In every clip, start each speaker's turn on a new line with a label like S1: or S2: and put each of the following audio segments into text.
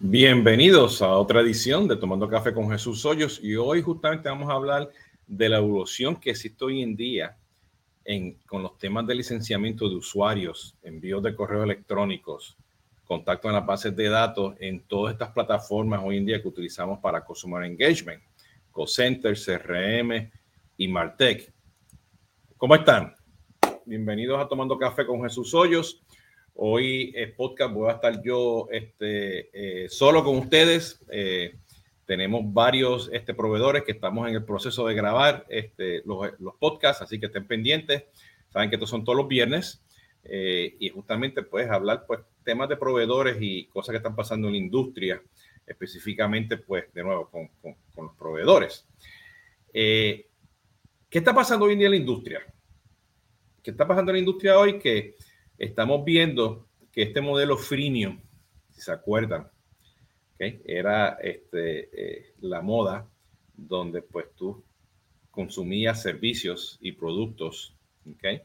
S1: Bienvenidos a otra edición de Tomando Café con Jesús Hoyos y hoy justamente vamos a hablar de la evolución que existe hoy en día en, con los temas de licenciamiento de usuarios, envíos de correos electrónicos, contacto en las bases de datos en todas estas plataformas hoy en día que utilizamos para Consumer Engagement, CoCenter, CRM y Martech. ¿Cómo están? Bienvenidos a Tomando Café con Jesús Hoyos. Hoy el podcast voy a estar yo este, eh, solo con ustedes. Eh, tenemos varios este, proveedores que estamos en el proceso de grabar este, los, los, podcasts, así que estén pendientes. Saben que estos son todos los viernes eh, y justamente puedes hablar pues temas de proveedores y cosas que están pasando en la industria, específicamente pues de nuevo con, con, con los proveedores. ¿Qué está pasando hoy en día en la industria? ¿Qué está pasando en la industria hoy? Que estamos viendo que este modelo freemium, si se acuerdan, era este, eh, la moda donde pues tú consumías servicios y productos eh,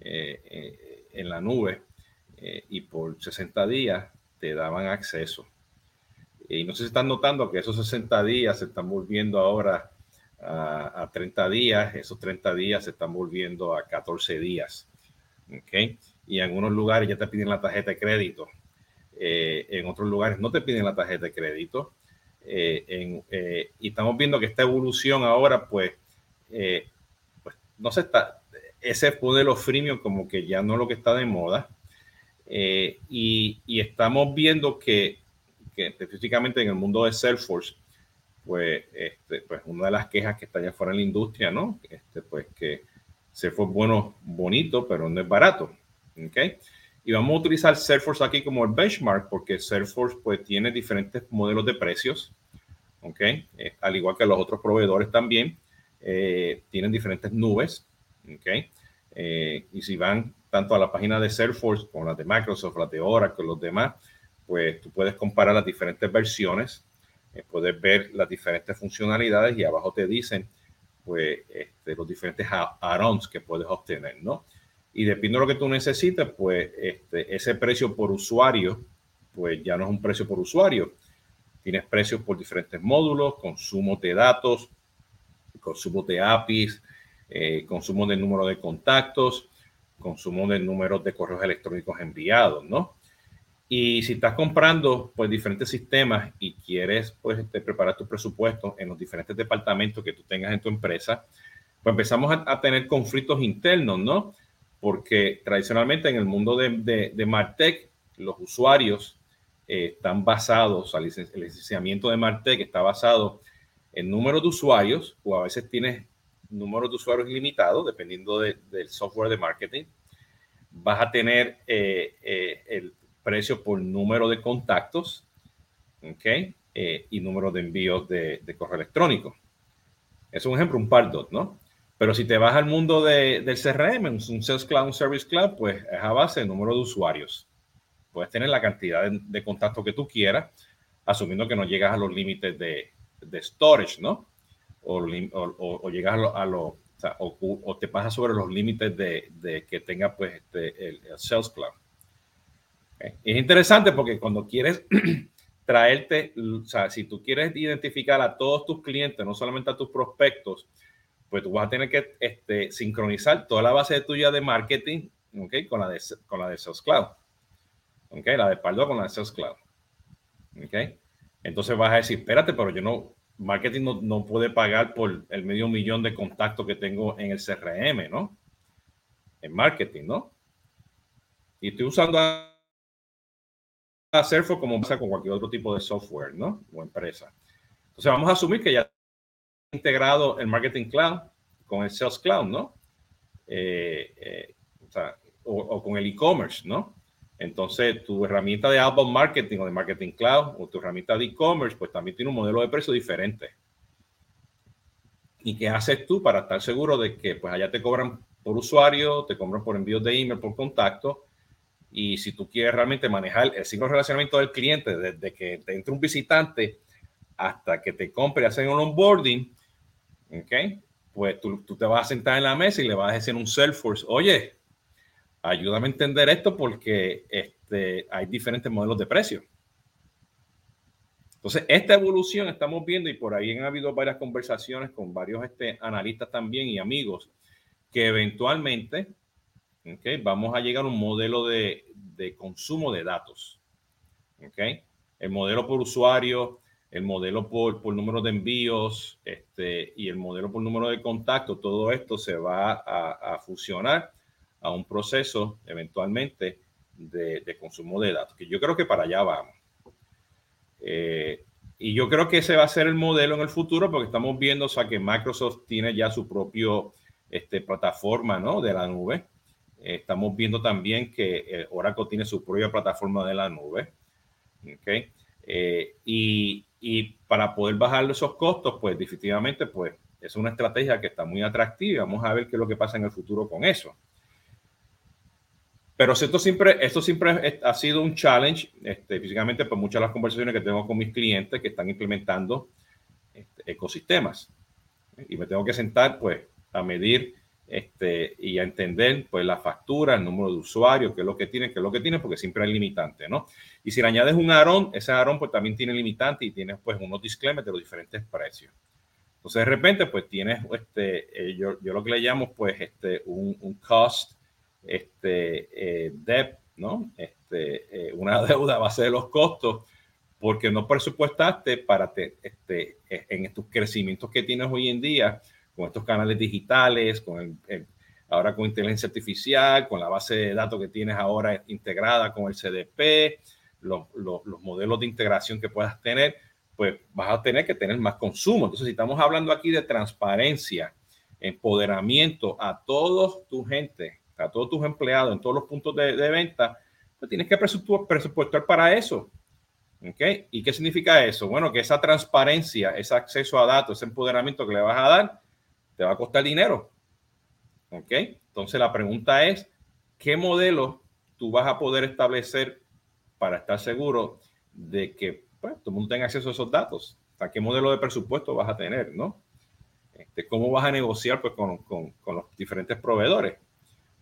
S1: eh, en la nube y por 60 días te daban acceso. Y no sé si están notando que esos 60 días se están volviendo ahora a, a 30 días, esos 30 días se están volviendo a 14 días. ¿okay? Y en algunos lugares ya te piden la tarjeta de crédito. Eh, en otros lugares no te piden la tarjeta de crédito. Eh, eh, y estamos viendo que esta evolución ahora, pues, pues no se está, ese modelo freemium como que ya no es lo que está de moda. Y, y, estamos viendo que, que, específicamente en el mundo de Salesforce, pues, este, pues una de las quejas que está allá fuera en la industria, ¿no? Este, pues que Salesforce bueno, bonito, pero no es barato. ¿Okay? Y vamos a utilizar Salesforce aquí como el benchmark porque Salesforce pues tiene diferentes modelos de precios, ¿ok? Eh, al igual que los otros proveedores también, eh, tienen diferentes nubes, ¿ok? Eh, y si van tanto a la página de Salesforce como las de Microsoft, las de Oracle, los demás, pues tú puedes comparar las diferentes versiones, puedes ver las diferentes funcionalidades y abajo te dicen pues este, los diferentes add-ons que puedes obtener, ¿no? Y dependiendo de lo que tú necesites, pues este, ese precio por usuario, pues ya no es un precio por usuario. Tienes precios por diferentes módulos, consumo de datos, consumo de APIs, eh, consumo del número de contactos, consumo del número de correos electrónicos enviados, ¿no? Y si estás comprando pues diferentes sistemas y quieres pues este, preparar tu presupuesto en los diferentes departamentos que tú tengas en tu empresa, pues empezamos a tener conflictos internos, ¿no? Porque tradicionalmente en el mundo de, de, Martech, los usuarios eh, están basados, el licenciamiento de Martech está basado en número de usuarios, o a veces tienes números de usuarios limitados, dependiendo del software de marketing. Vas a tener eh, eh, el precio por número de contactos, ¿ok? y número de envíos de, de correo electrónico. Es un ejemplo, un par ¿no? Pero si te vas al mundo de, del CRM, un Sales Cloud, un Service Cloud, pues es a base de número de usuarios. Puedes tener la cantidad de, de contactos que tú quieras, asumiendo que no llegas a los límites de, de storage, ¿no? O, o, o llegas a lo, o, o, te pasas sobre los límites de, de que tenga pues este, el, Sales Cloud. Es interesante porque cuando quieres traerte, o sea, si tú quieres identificar a todos tus clientes, no solamente a tus prospectos, pues tú vas a tener que este, sincronizar toda la base tuya de marketing ¿okay? con, la de, con la de Sales Cloud. ¿okay? La de Pardo con la de Sales Cloud. ¿okay? Entonces vas a decir, espérate, pero yo no, marketing no, no, puede pagar por el medio millón de contactos que tengo en el CRM, ¿no? En marketing, ¿no? Y estoy usando a, a Salesforce como pasa con cualquier otro tipo de software, ¿no? O empresa. Entonces vamos a asumir que ya integrado el Marketing Cloud con el Sales Cloud, ¿no? Eh, eh, o, con el e-commerce, ¿no? Entonces, tu herramienta de outbound marketing o de marketing cloud o tu herramienta de e-commerce, pues también tiene un modelo de precio diferente. ¿Y qué haces tú para estar seguro de que pues allá te cobran por usuario, te cobran por envíos de email, por contacto? Y si tú quieres realmente manejar el ciclo de relacionamiento del cliente, desde que te entre un visitante hasta que te compre y hacen un onboarding, ¿ok? Pues tú, tú, te vas a sentar en la mesa y le vas a decir un Salesforce, oye, ayúdame a entender esto porque este, hay diferentes modelos de precio. Entonces, esta evolución estamos viendo y por ahí han habido varias conversaciones con varios este, analistas también y amigos que eventualmente okay, vamos a llegar a un modelo de, de consumo de datos. Okay. El modelo por usuario, el modelo por, por número de envíos este, y el modelo por número de contacto, todo esto se va a, fusionar a un proceso eventualmente de, consumo de datos, que yo creo que para allá vamos. Eh, y yo creo que ese va a ser el modelo en el futuro porque estamos viendo o sea, que Microsoft tiene ya su propio este, plataforma ¿no? de la nube. Eh, estamos viendo también que eh, Oracle tiene su propia plataforma de la nube. ¿okay? y, y, para poder bajar esos costos, pues definitivamente pues, es una estrategia que está muy atractiva. Vamos a ver qué es lo que pasa en el futuro con eso. Pero esto siempre, esto siempre ha sido un challenge, este, físicamente, por muchas de las conversaciones que tengo con mis clientes que están implementando este, ecosistemas. Y me tengo que sentar, pues, a medir este, y a entender, pues, la factura, el número de usuarios, qué es lo que tienen, qué es lo que tienen, porque siempre hay limitante, ¿no? Y si le añades un ARON, ese ARON, pues, también tiene limitante y tienes, pues, unos disclaimers de los diferentes precios. Entonces, de repente, pues, tienes, este, eh, yo, yo, lo que le llamo, pues, este, un, cost este, eh, debt, ¿no? Este, eh, una deuda a base de los costos, porque no presupuestaste para te, este, eh, en estos crecimientos que tienes hoy en día, con estos canales digitales, con el, ahora con inteligencia artificial, con la base de datos que tienes ahora integrada con el CDP, los, los, los modelos de integración que puedas tener, pues vas a tener que tener más consumo. Entonces, si estamos hablando aquí de transparencia, empoderamiento a todos tu gente, a todos tus empleados en todos los puntos de, de venta, pues tienes que presupuestar para eso. ¿Ok? ¿Y qué significa eso? Bueno, que esa transparencia, ese acceso a datos, ese empoderamiento que le vas a dar, te va a costar dinero. ¿Ok? Entonces la pregunta es, ¿qué modelo tú vas a poder establecer para estar seguro de que pues, todo el mundo tenga acceso a esos datos? ¿A qué modelo de presupuesto vas a tener? ¿no? Este, ¿Cómo vas a negociar pues, con, con, con los diferentes proveedores?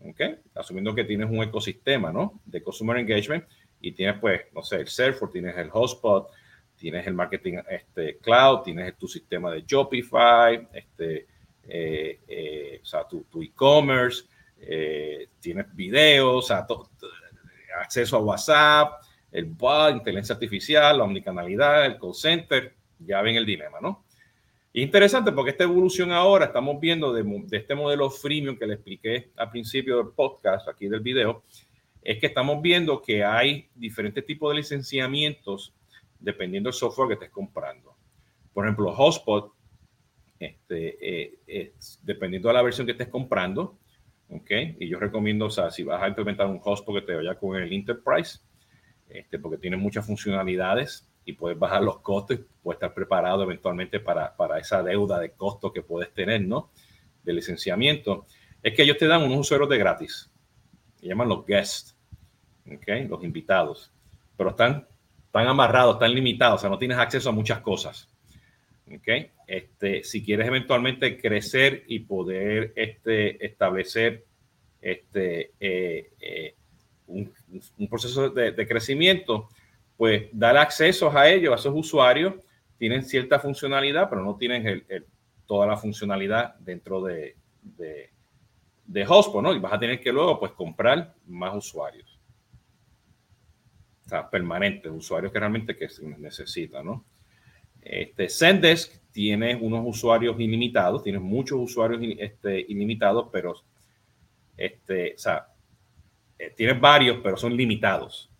S1: ¿ok? Asumiendo que tienes un ecosistema, ¿no? De Consumer Engagement y tienes, pues, no sé, el Salesforce, tienes el Hotspot, tienes el Marketing este, Cloud, tienes tu sistema de Shopify, este, o sea, tu e-commerce, eh, tienes videos, o sea, acceso a WhatsApp, el bot, inteligencia artificial, la omnicanalidad, el call center, ya ven el dilema, ¿no? interesante porque esta evolución ahora estamos viendo de, de, este modelo freemium que le expliqué al principio del podcast, aquí del video, es que estamos viendo que hay diferentes tipos de licenciamientos dependiendo del software que estés comprando. Por ejemplo, Hotspot, este, eh, eh, dependiendo de la versión que estés comprando, ¿ok? Y yo recomiendo, o sea, si vas a implementar un Hotspot que te vaya con el Enterprise, este, porque tiene muchas funcionalidades, y puedes bajar los costos puedes estar preparado eventualmente para, para esa deuda de costo que puedes tener, ¿no? De licenciamiento. Es que ellos te dan unos usuarios de gratis. Se llaman los guests, ¿ok? Los invitados. Pero están, están amarrados, están limitados, o sea, no tienes acceso a muchas cosas. ¿Ok? Este, si quieres eventualmente crecer y poder este, establecer este, eh, eh, un, proceso de, crecimiento, pues dar acceso a ellos, a esos usuarios, tienen cierta funcionalidad, pero no tienen toda la funcionalidad dentro de, de, de ¿no? Y vas a tener que luego, pues, comprar más usuarios. O sea, permanentes, usuarios que realmente que se necesitan, ¿no? Este, Zendesk tiene unos usuarios ilimitados, tienes muchos usuarios este, ilimitados, pero este, o sea, eh, tienes varios, pero son limitados.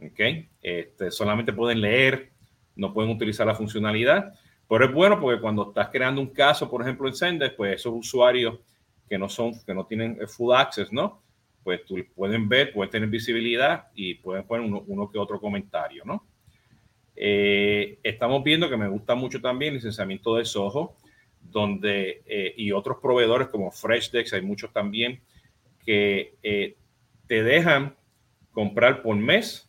S1: ¿ok? Este, solamente pueden leer, no pueden utilizar la funcionalidad, pero es bueno porque cuando estás creando un caso, por ejemplo, en Sender, pues esos usuarios que no son, que no tienen full access, ¿no? Pues tú pueden ver, pueden tener visibilidad y pueden poner uno, uno que otro comentario, ¿no? Eh, estamos viendo que me gusta mucho también el licenciamiento de Soho, donde, eh, y otros proveedores como FreshDex, hay muchos también, que eh, te dejan comprar por mes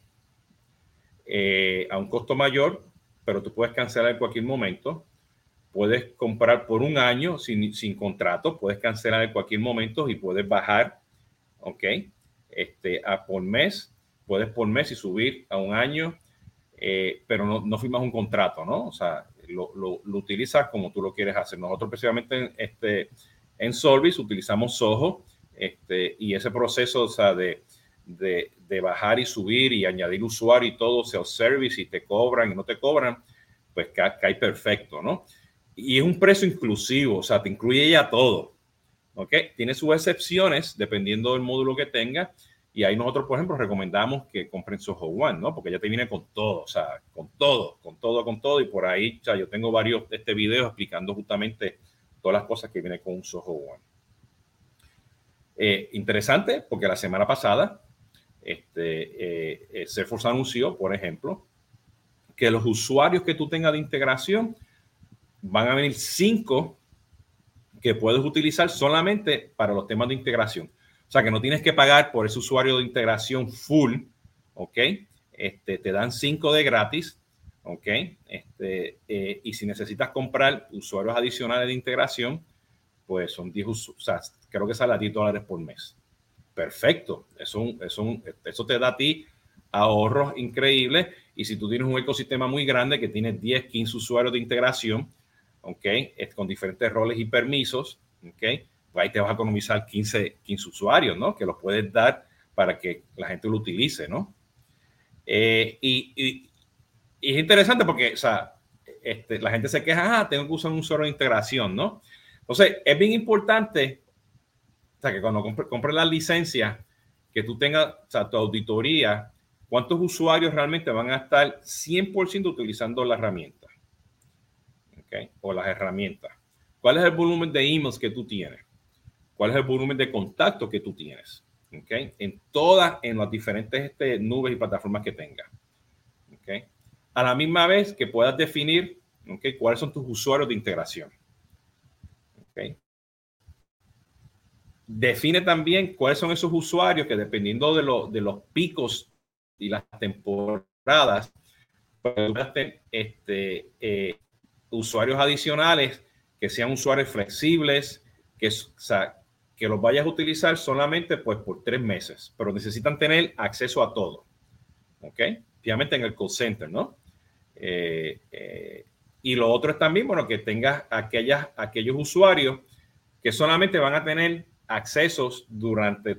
S1: eh, a un costo mayor, pero tú puedes cancelar en cualquier momento. Puedes comprar por un año sin, sin contrato, puedes cancelar en cualquier momento y puedes bajar, ¿ok? Este, a por mes, puedes por mes y subir a un año. Eh, pero no, no, firmas un contrato, ¿no? O sea, lo, lo, utilizas como tú lo quieres hacer. Nosotros, precisamente en, este, en Solvis, utilizamos Soho este, y ese proceso, o sea, de, de, de, bajar y subir y añadir usuario y todo, self-service y te cobran y no te cobran, pues cae perfecto, ¿no? Y es un precio inclusivo, o sea, te incluye ya todo. ¿Ok? Tiene sus excepciones dependiendo del módulo que tenga. Y ahí nosotros, por ejemplo, recomendamos que compren Soho One, ¿no? Porque ya te viene con todo, o sea, con todo, con todo, con todo. Y por ahí, o sea, yo tengo varios este video explicando justamente todas las cosas que viene con un Soho One. Eh, interesante, porque la semana pasada, este, eh, eh, Salesforce anunció, por ejemplo, que los usuarios que tú tengas de integración van a venir cinco que puedes utilizar solamente para los temas de integración. O sea, que no tienes que pagar por ese usuario de integración full, ¿ok? Este, te dan 5 de gratis, ¿ok? Este, eh, y si necesitas comprar usuarios adicionales de integración, pues son 10, o sea, creo que sale a 10 dólares por mes. Perfecto, eso, eso, eso te da a ti ahorros increíbles. Y si tú tienes un ecosistema muy grande que tiene 10, 15 usuarios de integración, ¿ok? Con diferentes roles y permisos, ¿ok? Pues ahí te vas a economizar 15, 15 usuarios, ¿no? Que los puedes dar para que la gente lo utilice, ¿no? Eh, y, es interesante porque, o sea, este, la gente se queja, ah, tengo que usar un usuario de integración, ¿no? Entonces, es bien importante, o sea, que cuando compres compre la licencia, que tú tengas, o sea, tu auditoría, cuántos usuarios realmente van a estar 100% utilizando la herramienta. O las herramientas. ¿Cuál es el volumen de emails que tú tienes? ¿Cuál es el volumen de contacto que tú tienes? ¿Okay? En todas, en las diferentes este, nubes y plataformas que tengas. ¿Okay? A la misma vez que puedas definir ¿okay? cuáles son tus usuarios de integración. ¿Okay? Define también cuáles son esos usuarios que dependiendo de, lo, los picos y las temporadas, pues, este, eh, usuarios adicionales que sean usuarios flexibles, que, o que los vayas a utilizar solamente pues por tres meses, pero necesitan tener acceso a todo. ¿Ok? Obviamente en el call center, ¿no? Eh, eh, y lo otro es también, bueno, que tengas aquellas, aquellos usuarios que solamente van a tener accesos durante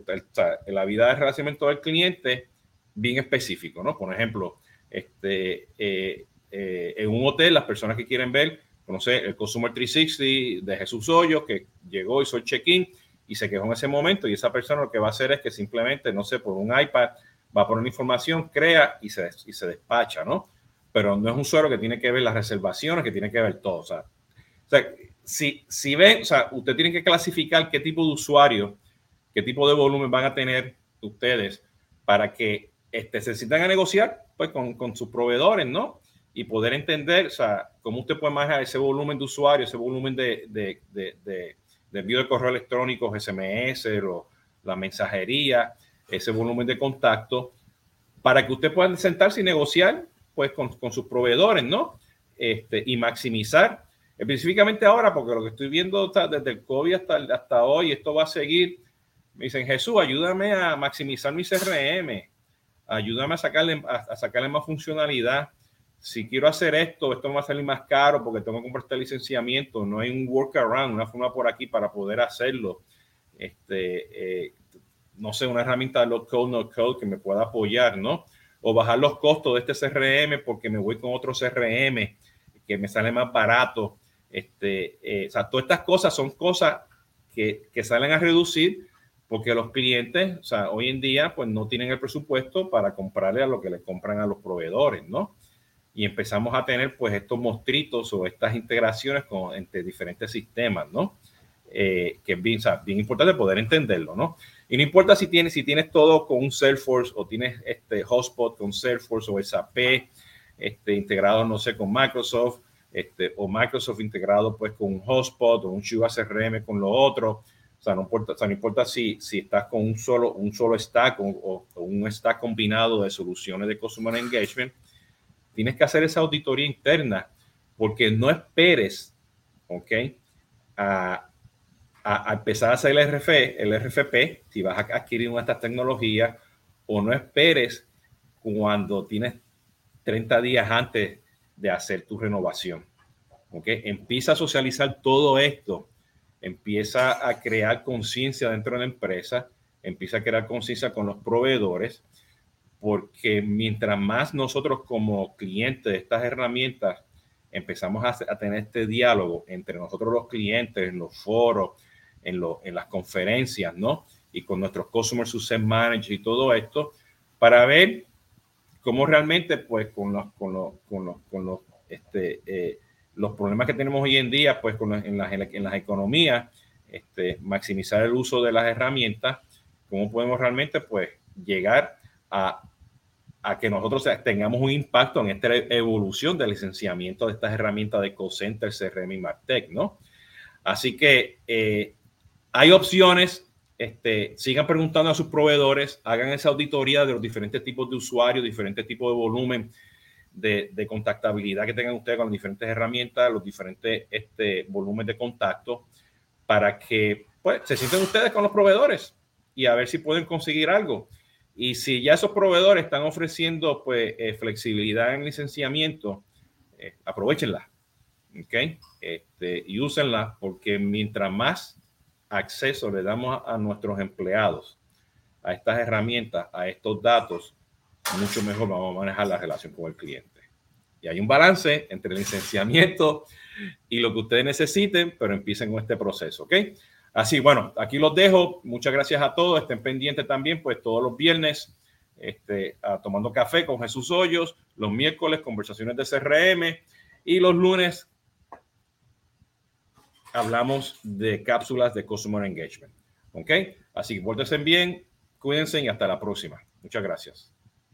S1: la vida de relacionamiento del cliente bien específico, ¿no? Por ejemplo, este, eh, eh, en un hotel, las personas que quieren ver, conocer el Consumer 360 de Jesús Hoyos, que llegó, hizo el check-in y se quedó en ese momento, y esa persona lo que va a hacer es que simplemente, no sé, por un iPad, va a poner información, crea y se, y se despacha, ¿no? Pero no es un usuario que tiene que ver las reservaciones, que tiene que ver todo. O sea, si, si ven, o sea, usted tiene que clasificar qué tipo de usuario, qué tipo de volumen van a tener ustedes para que este, se sientan a negociar pues, con, con sus proveedores, ¿no? y poder entender, o sea, cómo usted puede manejar ese volumen de usuarios, ese volumen de, de, envío de correo electrónico, SMS, o la mensajería, ese volumen de contacto, para que usted pueda sentarse y negociar pues con, con sus proveedores, ¿no? Este, y maximizar, específicamente ahora, porque lo que estoy viendo está desde el COVID hasta, hasta hoy, esto va a seguir. Me dicen, Jesús, ayúdame a maximizar mi CRM, ayúdame a sacarle, a sacarle más funcionalidad si quiero hacer esto, esto me va a salir más caro porque tengo que comprar este licenciamiento, no hay un workaround, una forma por aquí para poder hacerlo. Este, eh, no sé, una herramienta de low code, no code que me pueda apoyar, ¿no? O bajar los costos de este CRM porque me voy con otro CRM que me sale más barato. Este, eh, o sea, todas estas cosas son cosas que, que salen a reducir porque los clientes, o sea, hoy en día, pues no tienen el presupuesto para comprarle a lo que le compran a los proveedores, ¿no? Y empezamos a tener pues estos mostritos o estas integraciones con, entre diferentes sistemas, ¿no? Eh, que es bien, bien, importante poder entenderlo, ¿no? Y no importa si tienes, si tienes todo con un Salesforce o tienes este Hotspot con Salesforce o SAP este, integrado, no sé, con Microsoft, este, o Microsoft integrado pues con un Hotspot o un Shiva CRM con lo otro. O sea, no importa, o sea, no importa si, si estás con un solo, un solo stack o, o un stack combinado de soluciones de Customer Engagement Tienes que hacer esa auditoría interna porque no esperes, ¿ok? A, empezar a hacer el, RF, el RFP, si vas a adquirir una de estas tecnologías, o no esperes cuando tienes 30 días antes de hacer tu renovación. ¿Ok? Empieza a socializar todo esto, empieza a crear conciencia dentro de la empresa, empieza a crear conciencia con los proveedores, porque mientras más nosotros como clientes de estas herramientas empezamos a, tener este diálogo entre nosotros los clientes, en los foros, en, en las conferencias, ¿no? Y con nuestros Customer Success Managers y todo esto, para ver cómo realmente, pues, con los, los, los, los, este, eh, los problemas que tenemos hoy en día, pues, con las, en las economías, este, maximizar el uso de las herramientas, cómo podemos realmente, pues, llegar a, a que nosotros tengamos un impacto en esta evolución del licenciamiento de estas herramientas de CoCenter, CRM y Martech, ¿no? Así que eh, hay opciones este, sigan preguntando a sus proveedores, hagan esa auditoría de los diferentes tipos de usuarios, diferentes tipos de volumen de, contactabilidad que tengan ustedes con las diferentes herramientas, los diferentes este, volúmenes de contacto, para que pues, se sienten ustedes con los proveedores y a ver si pueden conseguir algo. Y si ya esos proveedores están ofreciendo pues, eh, flexibilidad en licenciamiento, eh, aprovechenla. ¿okay? Este, y úsenla porque mientras más acceso le damos a, nuestros empleados a estas herramientas, a estos datos, mucho mejor vamos a manejar la relación con el cliente. Y hay un balance entre el licenciamiento y lo que ustedes necesiten, pero empiecen con este proceso, ¿ok? Así, bueno, aquí los dejo. Muchas gracias a todos. Estén pendientes también, pues todos los viernes, este, tomando café con Jesús Hoyos, los miércoles, conversaciones de CRM y los lunes, hablamos de cápsulas de Customer Engagement. ¿Ok? Así que pórtense bien, cuídense y hasta la próxima. Muchas gracias.